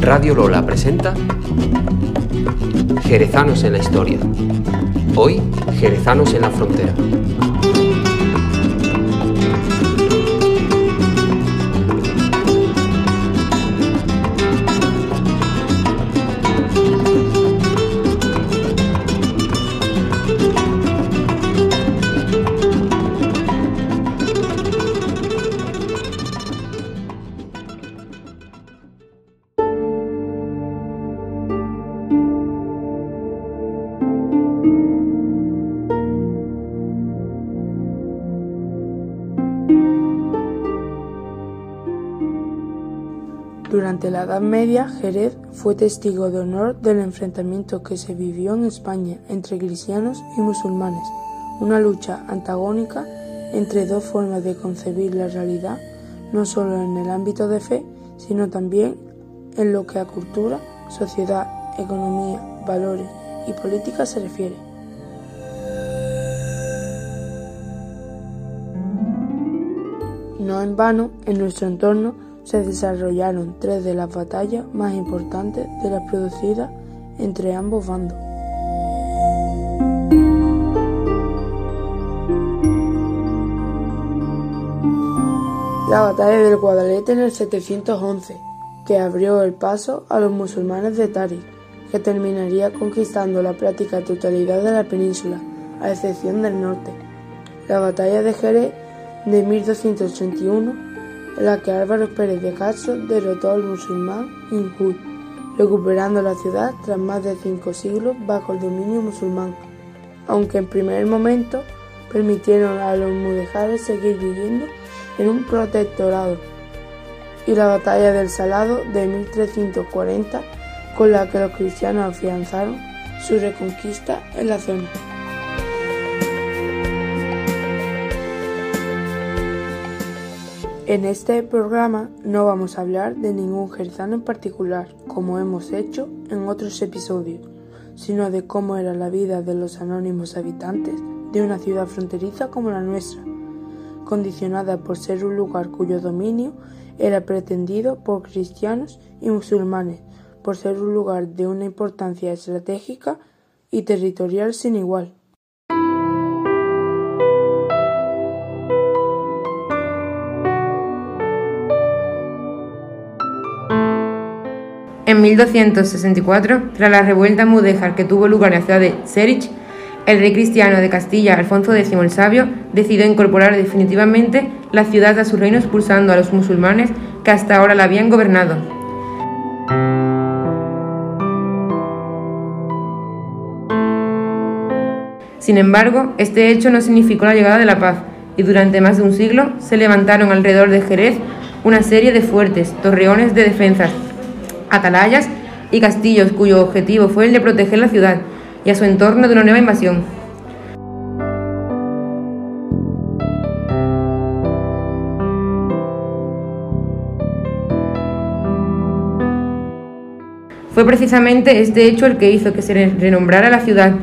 Radio Lola presenta Jerezanos en la historia. Hoy, Jerezanos en la frontera. Durante la Edad Media, Jerez fue testigo de honor del enfrentamiento que se vivió en España entre cristianos y musulmanes, una lucha antagónica entre dos formas de concebir la realidad, no solo en el ámbito de fe, sino también en lo que a cultura, sociedad, economía, valores y política se refiere. No en vano, en nuestro entorno se desarrollaron tres de las batallas más importantes de las producidas entre ambos bandos. La batalla del Guadalete en el 711, que abrió el paso a los musulmanes de Tariq, que terminaría conquistando la práctica totalidad de la península, a excepción del norte. La batalla de Jerez de 1281 en la que Álvaro Pérez de Castro derrotó al musulmán Injud, recuperando la ciudad tras más de cinco siglos bajo el dominio musulmán, aunque en primer momento permitieron a los mudejares seguir viviendo en un protectorado, y la batalla del Salado de 1340, con la que los cristianos afianzaron su reconquista en la zona. En este programa no vamos a hablar de ningún jerzano en particular, como hemos hecho en otros episodios, sino de cómo era la vida de los anónimos habitantes de una ciudad fronteriza como la nuestra, condicionada por ser un lugar cuyo dominio era pretendido por cristianos y musulmanes, por ser un lugar de una importancia estratégica y territorial sin igual. En 1264, tras la revuelta mudéjar que tuvo lugar en la ciudad de Zerich, el rey cristiano de Castilla, Alfonso X el Sabio, decidió incorporar definitivamente la ciudad a su reino expulsando a los musulmanes que hasta ahora la habían gobernado. Sin embargo, este hecho no significó la llegada de la paz, y durante más de un siglo se levantaron alrededor de Jerez una serie de fuertes torreones de defensas atalayas y castillos cuyo objetivo fue el de proteger la ciudad y a su entorno de una nueva invasión. Fue precisamente este hecho el que hizo que se renombrara la ciudad,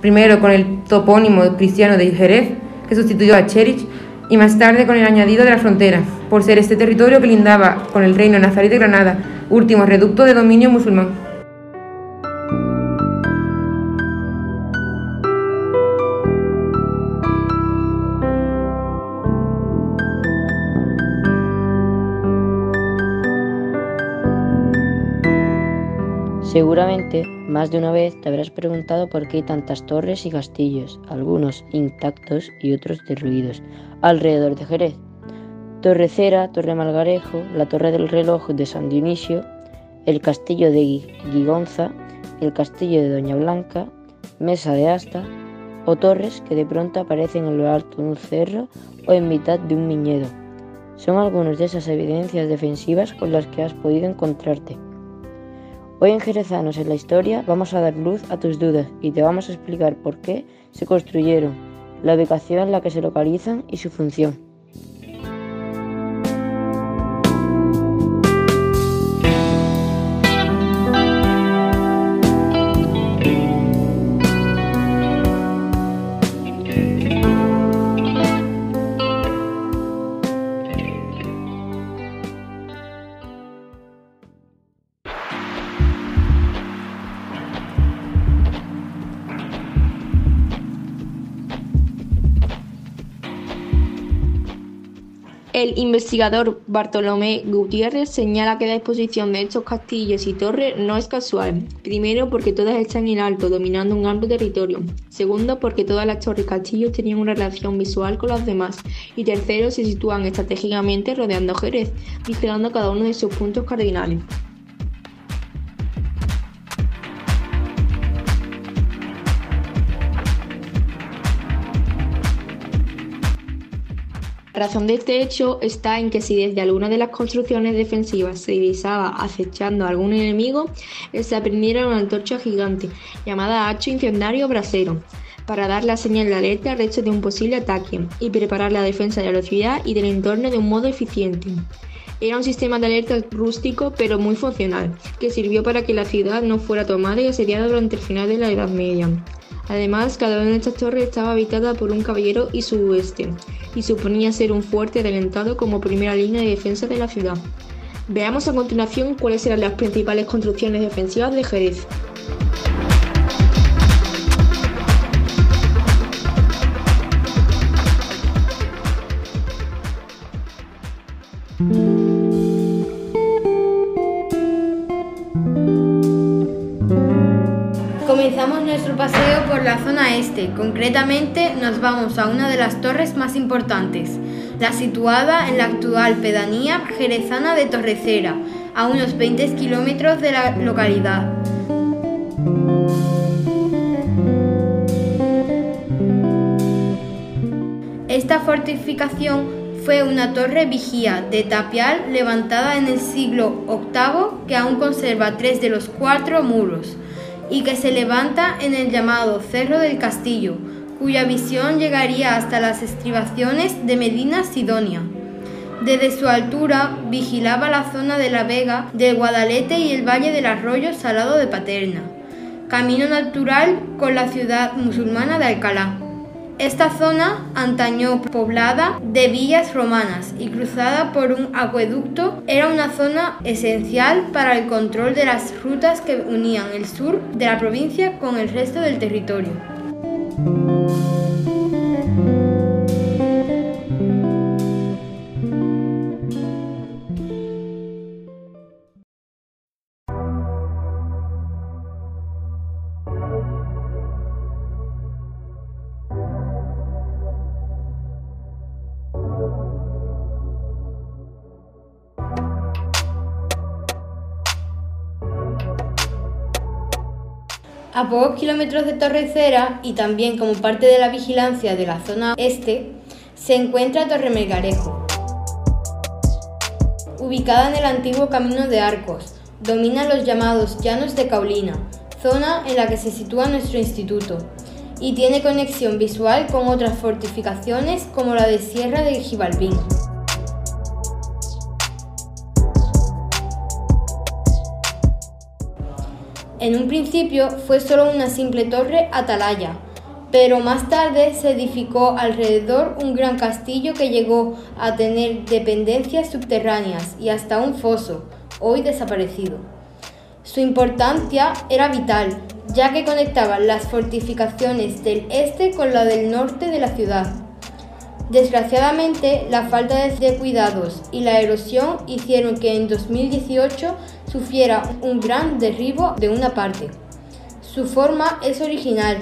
primero con el topónimo cristiano de Jerez, que sustituyó a Cherich, y más tarde con el añadido de la frontera, por ser este territorio que lindaba con el reino nazarí de Granada, último reducto de dominio musulmán. Seguramente más de una vez te habrás preguntado por qué hay tantas torres y castillos, algunos intactos y otros derruidos, alrededor de Jerez. Torrecera, Torre Malgarejo, la Torre del Reloj de San Dionisio, el Castillo de Gigonza, el Castillo de Doña Blanca, Mesa de Asta o torres que de pronto aparecen en lo alto de un cerro o en mitad de un viñedo. Son algunas de esas evidencias defensivas con las que has podido encontrarte. Hoy en Jerezanos en la historia vamos a dar luz a tus dudas y te vamos a explicar por qué se construyeron, la ubicación en la que se localizan y su función. El investigador Bartolomé Gutiérrez señala que la exposición de estos castillos y torres no es casual. Primero, porque todas están en alto, dominando un amplio territorio. Segundo, porque todas las torres y castillos tenían una relación visual con las demás. Y tercero, se sitúan estratégicamente rodeando Jerez, vigilando cada uno de sus puntos cardinales. Razón de este hecho está en que si desde alguna de las construcciones defensivas se divisaba acechando a algún enemigo, se aprendiera una antorcha gigante llamada hacho incendiario brasero para dar la señal de alerta al resto de un posible ataque y preparar la defensa de la ciudad y del entorno de un modo eficiente. Era un sistema de alerta rústico pero muy funcional, que sirvió para que la ciudad no fuera tomada y asediada durante el final de la Edad Media. Además, cada una de estas torres estaba habitada por un caballero y su hueste, y suponía ser un fuerte adelantado como primera línea de defensa de la ciudad. Veamos a continuación cuáles eran las principales construcciones defensivas de Jerez. Este, concretamente nos vamos a una de las torres más importantes, la situada en la actual pedanía jerezana de Torrecera, a unos 20 kilómetros de la localidad. Esta fortificación fue una torre vigía de tapial levantada en el siglo VIII que aún conserva tres de los cuatro muros y que se levanta en el llamado Cerro del Castillo, cuya visión llegaría hasta las estribaciones de Medina Sidonia. Desde su altura vigilaba la zona de la Vega, del Guadalete y el valle del arroyo Salado de Paterna, camino natural con la ciudad musulmana de Alcalá. Esta zona, antaño poblada de villas romanas y cruzada por un acueducto, era una zona esencial para el control de las rutas que unían el sur de la provincia con el resto del territorio. Pocos kilómetros de Torrecera y también como parte de la vigilancia de la zona este, se encuentra Torre Melgarejo. Ubicada en el antiguo Camino de Arcos, domina los llamados Llanos de Caulina, zona en la que se sitúa nuestro instituto, y tiene conexión visual con otras fortificaciones como la de Sierra de Gibalbín. En un principio fue solo una simple torre atalaya, pero más tarde se edificó alrededor un gran castillo que llegó a tener dependencias subterráneas y hasta un foso, hoy desaparecido. Su importancia era vital, ya que conectaba las fortificaciones del este con la del norte de la ciudad. Desgraciadamente, la falta de cuidados y la erosión hicieron que en 2018 sufriera un gran derribo de una parte. Su forma es original,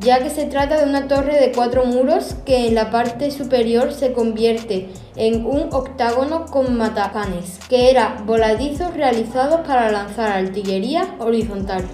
ya que se trata de una torre de cuatro muros que en la parte superior se convierte en un octágono con matacanes, que era voladizos realizados para lanzar artillería horizontal.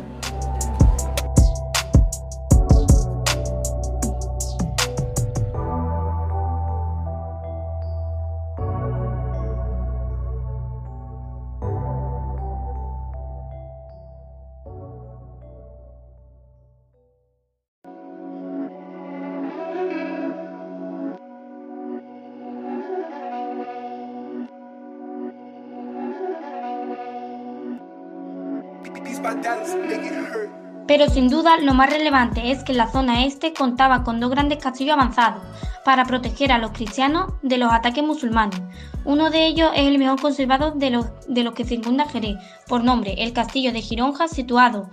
Pero sin duda lo más relevante es que la zona este contaba con dos grandes castillos avanzados para proteger a los cristianos de los ataques musulmanes. Uno de ellos es el mejor conservado de los, de los que circunda Jerez, por nombre el Castillo de Gironja, situado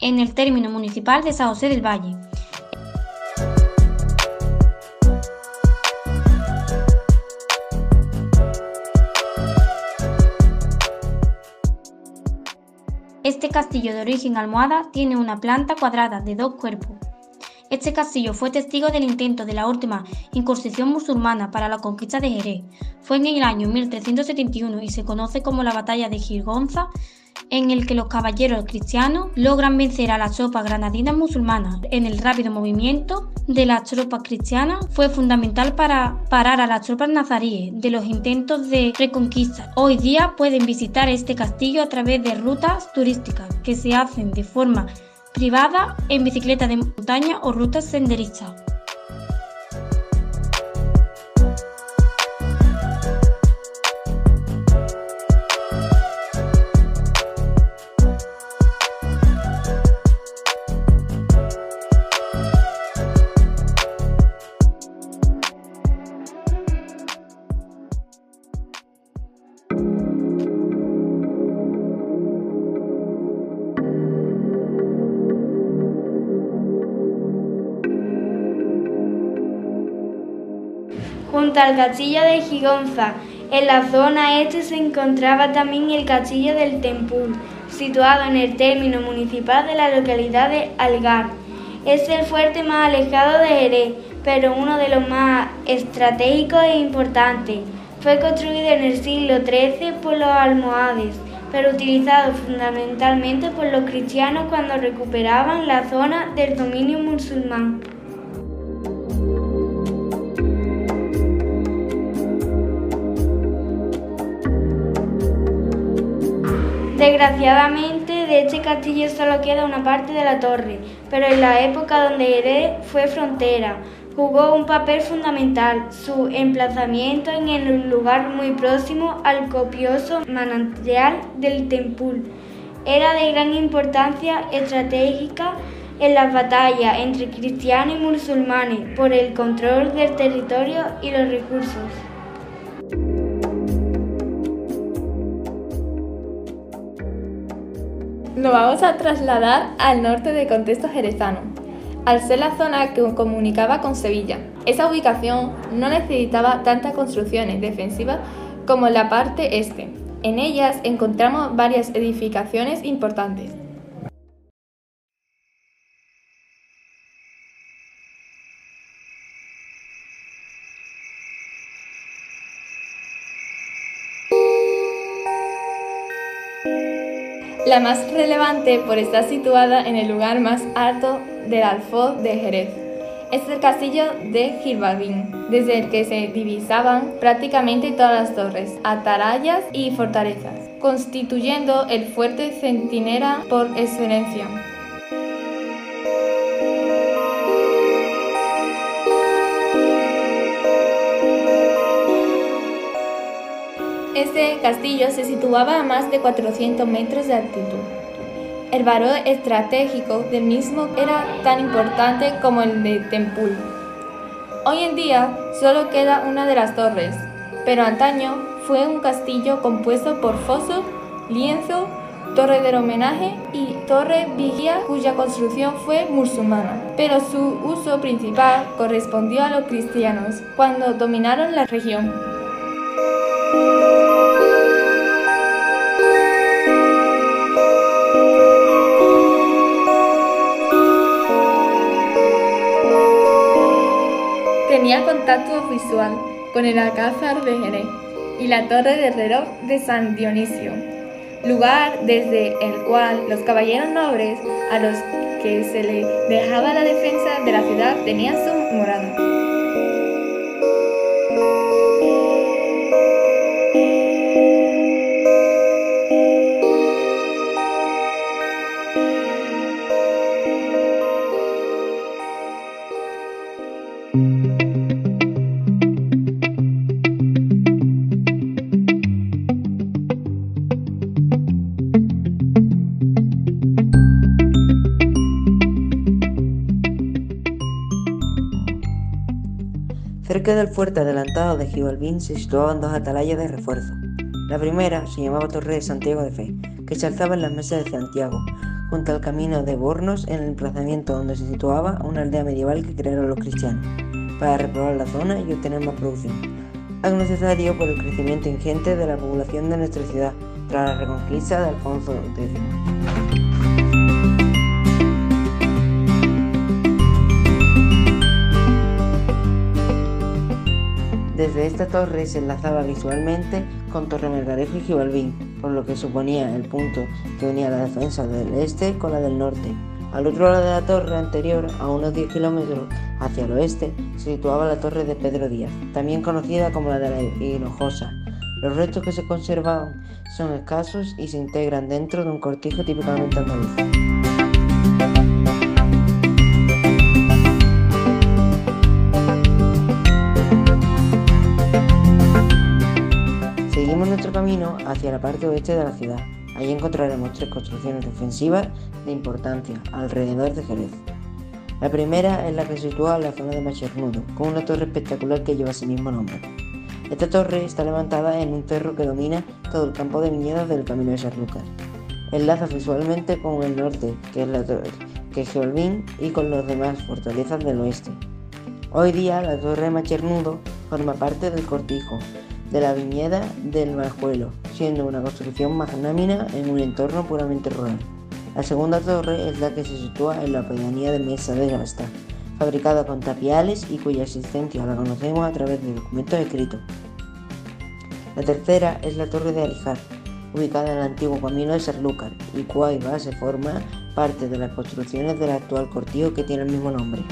en el término municipal de San José del Valle. Castillo de origen almohada tiene una planta cuadrada de dos cuerpos. Este castillo fue testigo del intento de la última incursión musulmana para la conquista de Jerez. Fue en el año 1371 y se conoce como la Batalla de Girgonza, en el que los caballeros cristianos logran vencer a las tropas granadinas musulmanas. En el rápido movimiento de las tropas cristianas fue fundamental para parar a las tropas nazaríes de los intentos de reconquista. Hoy día pueden visitar este castillo a través de rutas turísticas que se hacen de forma privada en bicicleta de montaña o rutas senderistas. Junto al castillo de Gigonza, en la zona este se encontraba también el castillo del Tempul, situado en el término municipal de la localidad de Algar. Es el fuerte más alejado de Jerez, pero uno de los más estratégicos e importantes. Fue construido en el siglo XIII por los almohades, pero utilizado fundamentalmente por los cristianos cuando recuperaban la zona del dominio musulmán. Desgraciadamente de este castillo solo queda una parte de la torre, pero en la época donde Jerez fue frontera, jugó un papel fundamental, su emplazamiento en un lugar muy próximo al copioso manantial del Tempul. Era de gran importancia estratégica en las batallas entre cristianos y musulmanes por el control del territorio y los recursos. Nos vamos a trasladar al norte del contexto jerezano, al ser la zona que comunicaba con Sevilla. Esa ubicación no necesitaba tantas construcciones defensivas como la parte este. En ellas encontramos varias edificaciones importantes. La más relevante por estar situada en el lugar más alto del Alfoz de Jerez. Es el castillo de Gibalbín, desde el que se divisaban prácticamente todas las torres, atarayas y fortalezas, constituyendo el fuerte centinela por excelencia. Este castillo se situaba a más de 400 metros de altitud. El valor estratégico del mismo era tan importante como el de Tempul. Hoy en día solo queda una de las torres, pero antaño fue un castillo compuesto por foso, lienzo, torre del homenaje y torre vigía cuya construcción fue musulmana, pero su uso principal correspondió a los cristianos cuando dominaron la región. Contacto visual con el Alcázar de Jerez y la torre del reloj de San Dionisio, lugar desde el cual los caballeros nobles a los que se les dejaba la defensa de la ciudad tenían su morada. Del fuerte adelantado de Gibalbín se situaban dos atalayas de refuerzo. La primera se llamaba Torre de Santiago de Fe, que se alzaba en las mesas de Santiago, junto al camino de Bornos, en el emplazamiento donde se situaba una aldea medieval que crearon los cristianos, para repoblar la zona y obtener más producción. Algo necesario por el crecimiento ingente de la población de nuestra ciudad tras la reconquista de Alfonso X. Desde esta torre se enlazaba visualmente con Torre Melgarejo y Gibalbín, por lo que suponía el punto que unía la defensa del este con la del norte. Al otro lado de la torre anterior, a unos 10 kilómetros hacia el oeste, se situaba la torre de Pedro Díaz, también conocida como la de la Hinojosa. Los restos que se conservaban son escasos y se integran dentro de un cortijo típicamente andaluz. Camino hacia la parte oeste de la ciudad. Allí encontraremos tres construcciones defensivas de importancia alrededor de Jerez. La primera es la que se sitúa en la zona de Machernudo, con una torre espectacular que lleva ese mismo nombre. Esta torre está levantada en un cerro que domina todo el campo de viñedos del camino de Sanlúcar. Enlaza visualmente con el norte, que es la torre, que es Geolvín, y con los demás fortalezas del oeste. Hoy día la torre de Machernudo forma parte del cortijo de la viñeda del Majuelo, siendo una construcción magnámina en un entorno puramente rural. La segunda torre es la que se sitúa en la pedanía de Mesa de Gasta, fabricada con tapiales y cuya existencia la conocemos a través de documentos escritos. La tercera es la torre de Alijar, ubicada en el antiguo camino de Sanlúcar y cuya base forma parte de las construcciones del actual cortijo que tiene el mismo nombre.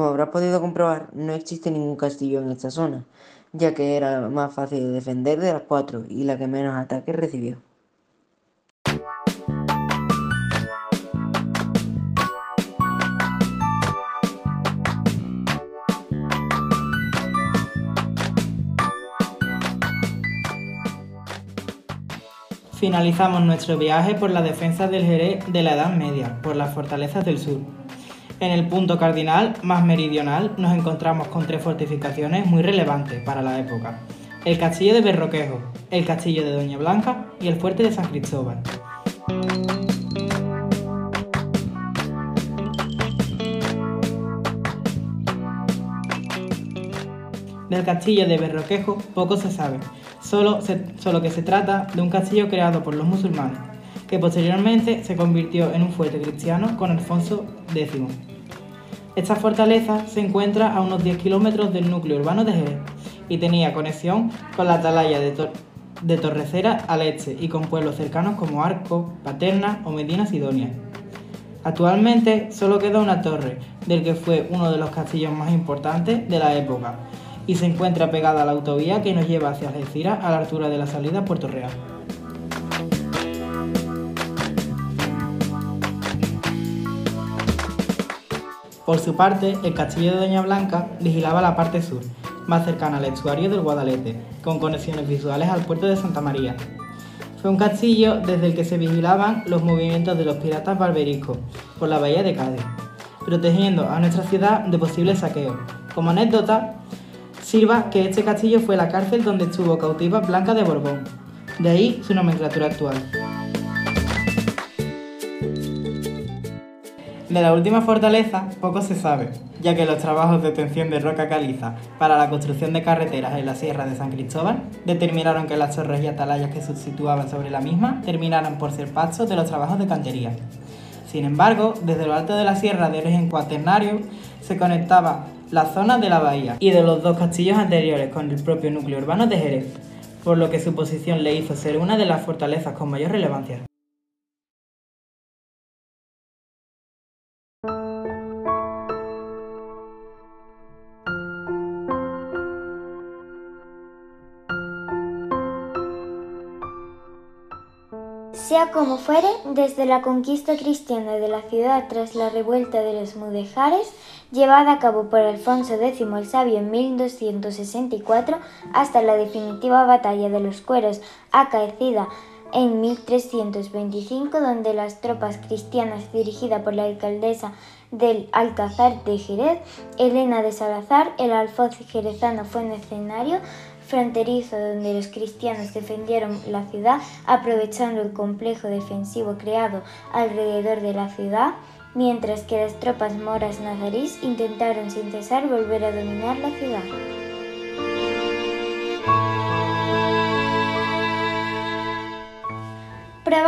Como habrás podido comprobar, no existe ningún castillo en esta zona, ya que era la más fácil de defender de las cuatro y la que menos ataques recibió. Finalizamos nuestro viaje por la defensa del Jerez de la Edad Media, por las fortalezas del sur. En el punto cardinal más meridional nos encontramos con tres fortificaciones muy relevantes para la época. El castillo de Berroquejo, el castillo de Doña Blanca y el fuerte de San Cristóbal. Del castillo de Berroquejo poco se sabe, solo, solo que se trata de un castillo creado por los musulmanes, que posteriormente se convirtió en un fuerte cristiano con Alfonso X. Esta fortaleza se encuentra a unos 10 kilómetros del núcleo urbano de Jerez y tenía conexión con la atalaya de, de Torrecera al este y con pueblos cercanos como Arco, Paterna o Medina Sidonia. Actualmente solo queda una torre, del que fue uno de los castillos más importantes de la época, y se encuentra pegada a la autovía que nos lleva hacia Algeciras a la altura de la salida a Puerto Real. Por su parte, el castillo de Doña Blanca vigilaba la parte sur, más cercana al estuario del Guadalete, con conexiones visuales al puerto de Santa María. Fue un castillo desde el que se vigilaban los movimientos de los piratas barberiscos por la bahía de Cádiz, protegiendo a nuestra ciudad de posibles saqueos. Como anécdota, sirva que este castillo fue la cárcel donde estuvo cautiva Blanca de Borbón, de ahí su nomenclatura actual. De la última fortaleza poco se sabe, ya que los trabajos de obtención de roca caliza para la construcción de carreteras en la Sierra de San Cristóbal determinaron que las torres y atalayas que se situaban sobre la misma terminaran por ser pasos de los trabajos de cantería. Sin embargo, desde lo alto de la sierra de origen cuaternario se conectaba la zona de la bahía y de los dos castillos anteriores con el propio núcleo urbano de Jerez, por lo que su posición le hizo ser una de las fortalezas con mayor relevancia. Sea como fuere, desde la conquista cristiana de la ciudad tras la revuelta de los mudejares, llevada a cabo por Alfonso X el Sabio en 1264, hasta la definitiva batalla de los Cueros, acaecida en 1325, donde las tropas cristianas dirigidas por la alcaldesa del Alcázar de Jerez, Elena de Salazar, el alfoz jerezano fue en escenario fronterizo donde los cristianos defendieron la ciudad aprovechando el complejo defensivo creado alrededor de la ciudad, mientras que las tropas moras nazarís intentaron sin cesar volver a dominar la ciudad.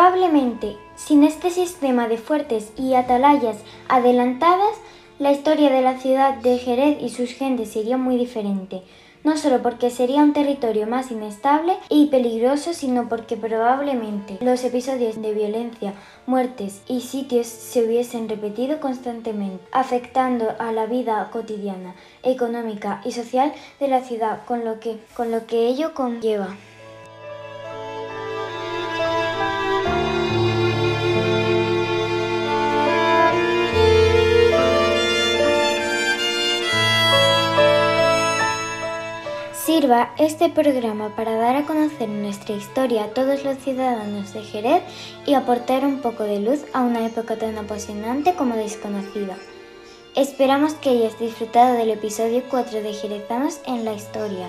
Probablemente, sin este sistema de fuertes y atalayas adelantadas, la historia de la ciudad de Jerez y sus gentes sería muy diferente, no solo porque sería un territorio más inestable y peligroso, sino porque probablemente los episodios de violencia, muertes y sitios se hubiesen repetido constantemente, afectando a la vida cotidiana, económica y social de la ciudad, con lo que, con lo que ello conlleva. Sirva este programa para dar a conocer nuestra historia a todos los ciudadanos de Jerez y aportar un poco de luz a una época tan apasionante como desconocida. Esperamos que hayas disfrutado del episodio 4 de Jerezanos en la Historia.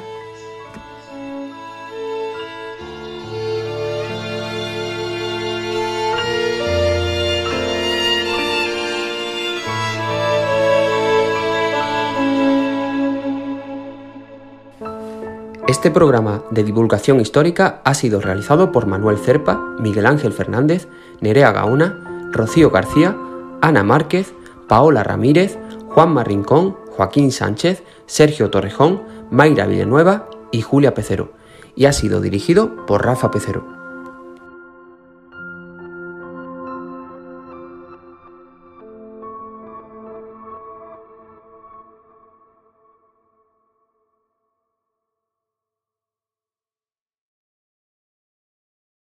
Este programa de divulgación histórica ha sido realizado por Manuel Cerpa, Miguel Ángel Fernández, Nerea Gaona, Rocío García, Ana Márquez, Paola Ramírez, Juan Rincón, Joaquín Sánchez, Sergio Torrejón, Mayra Villanueva y Julia Pecero, y ha sido dirigido por Rafa Pecero.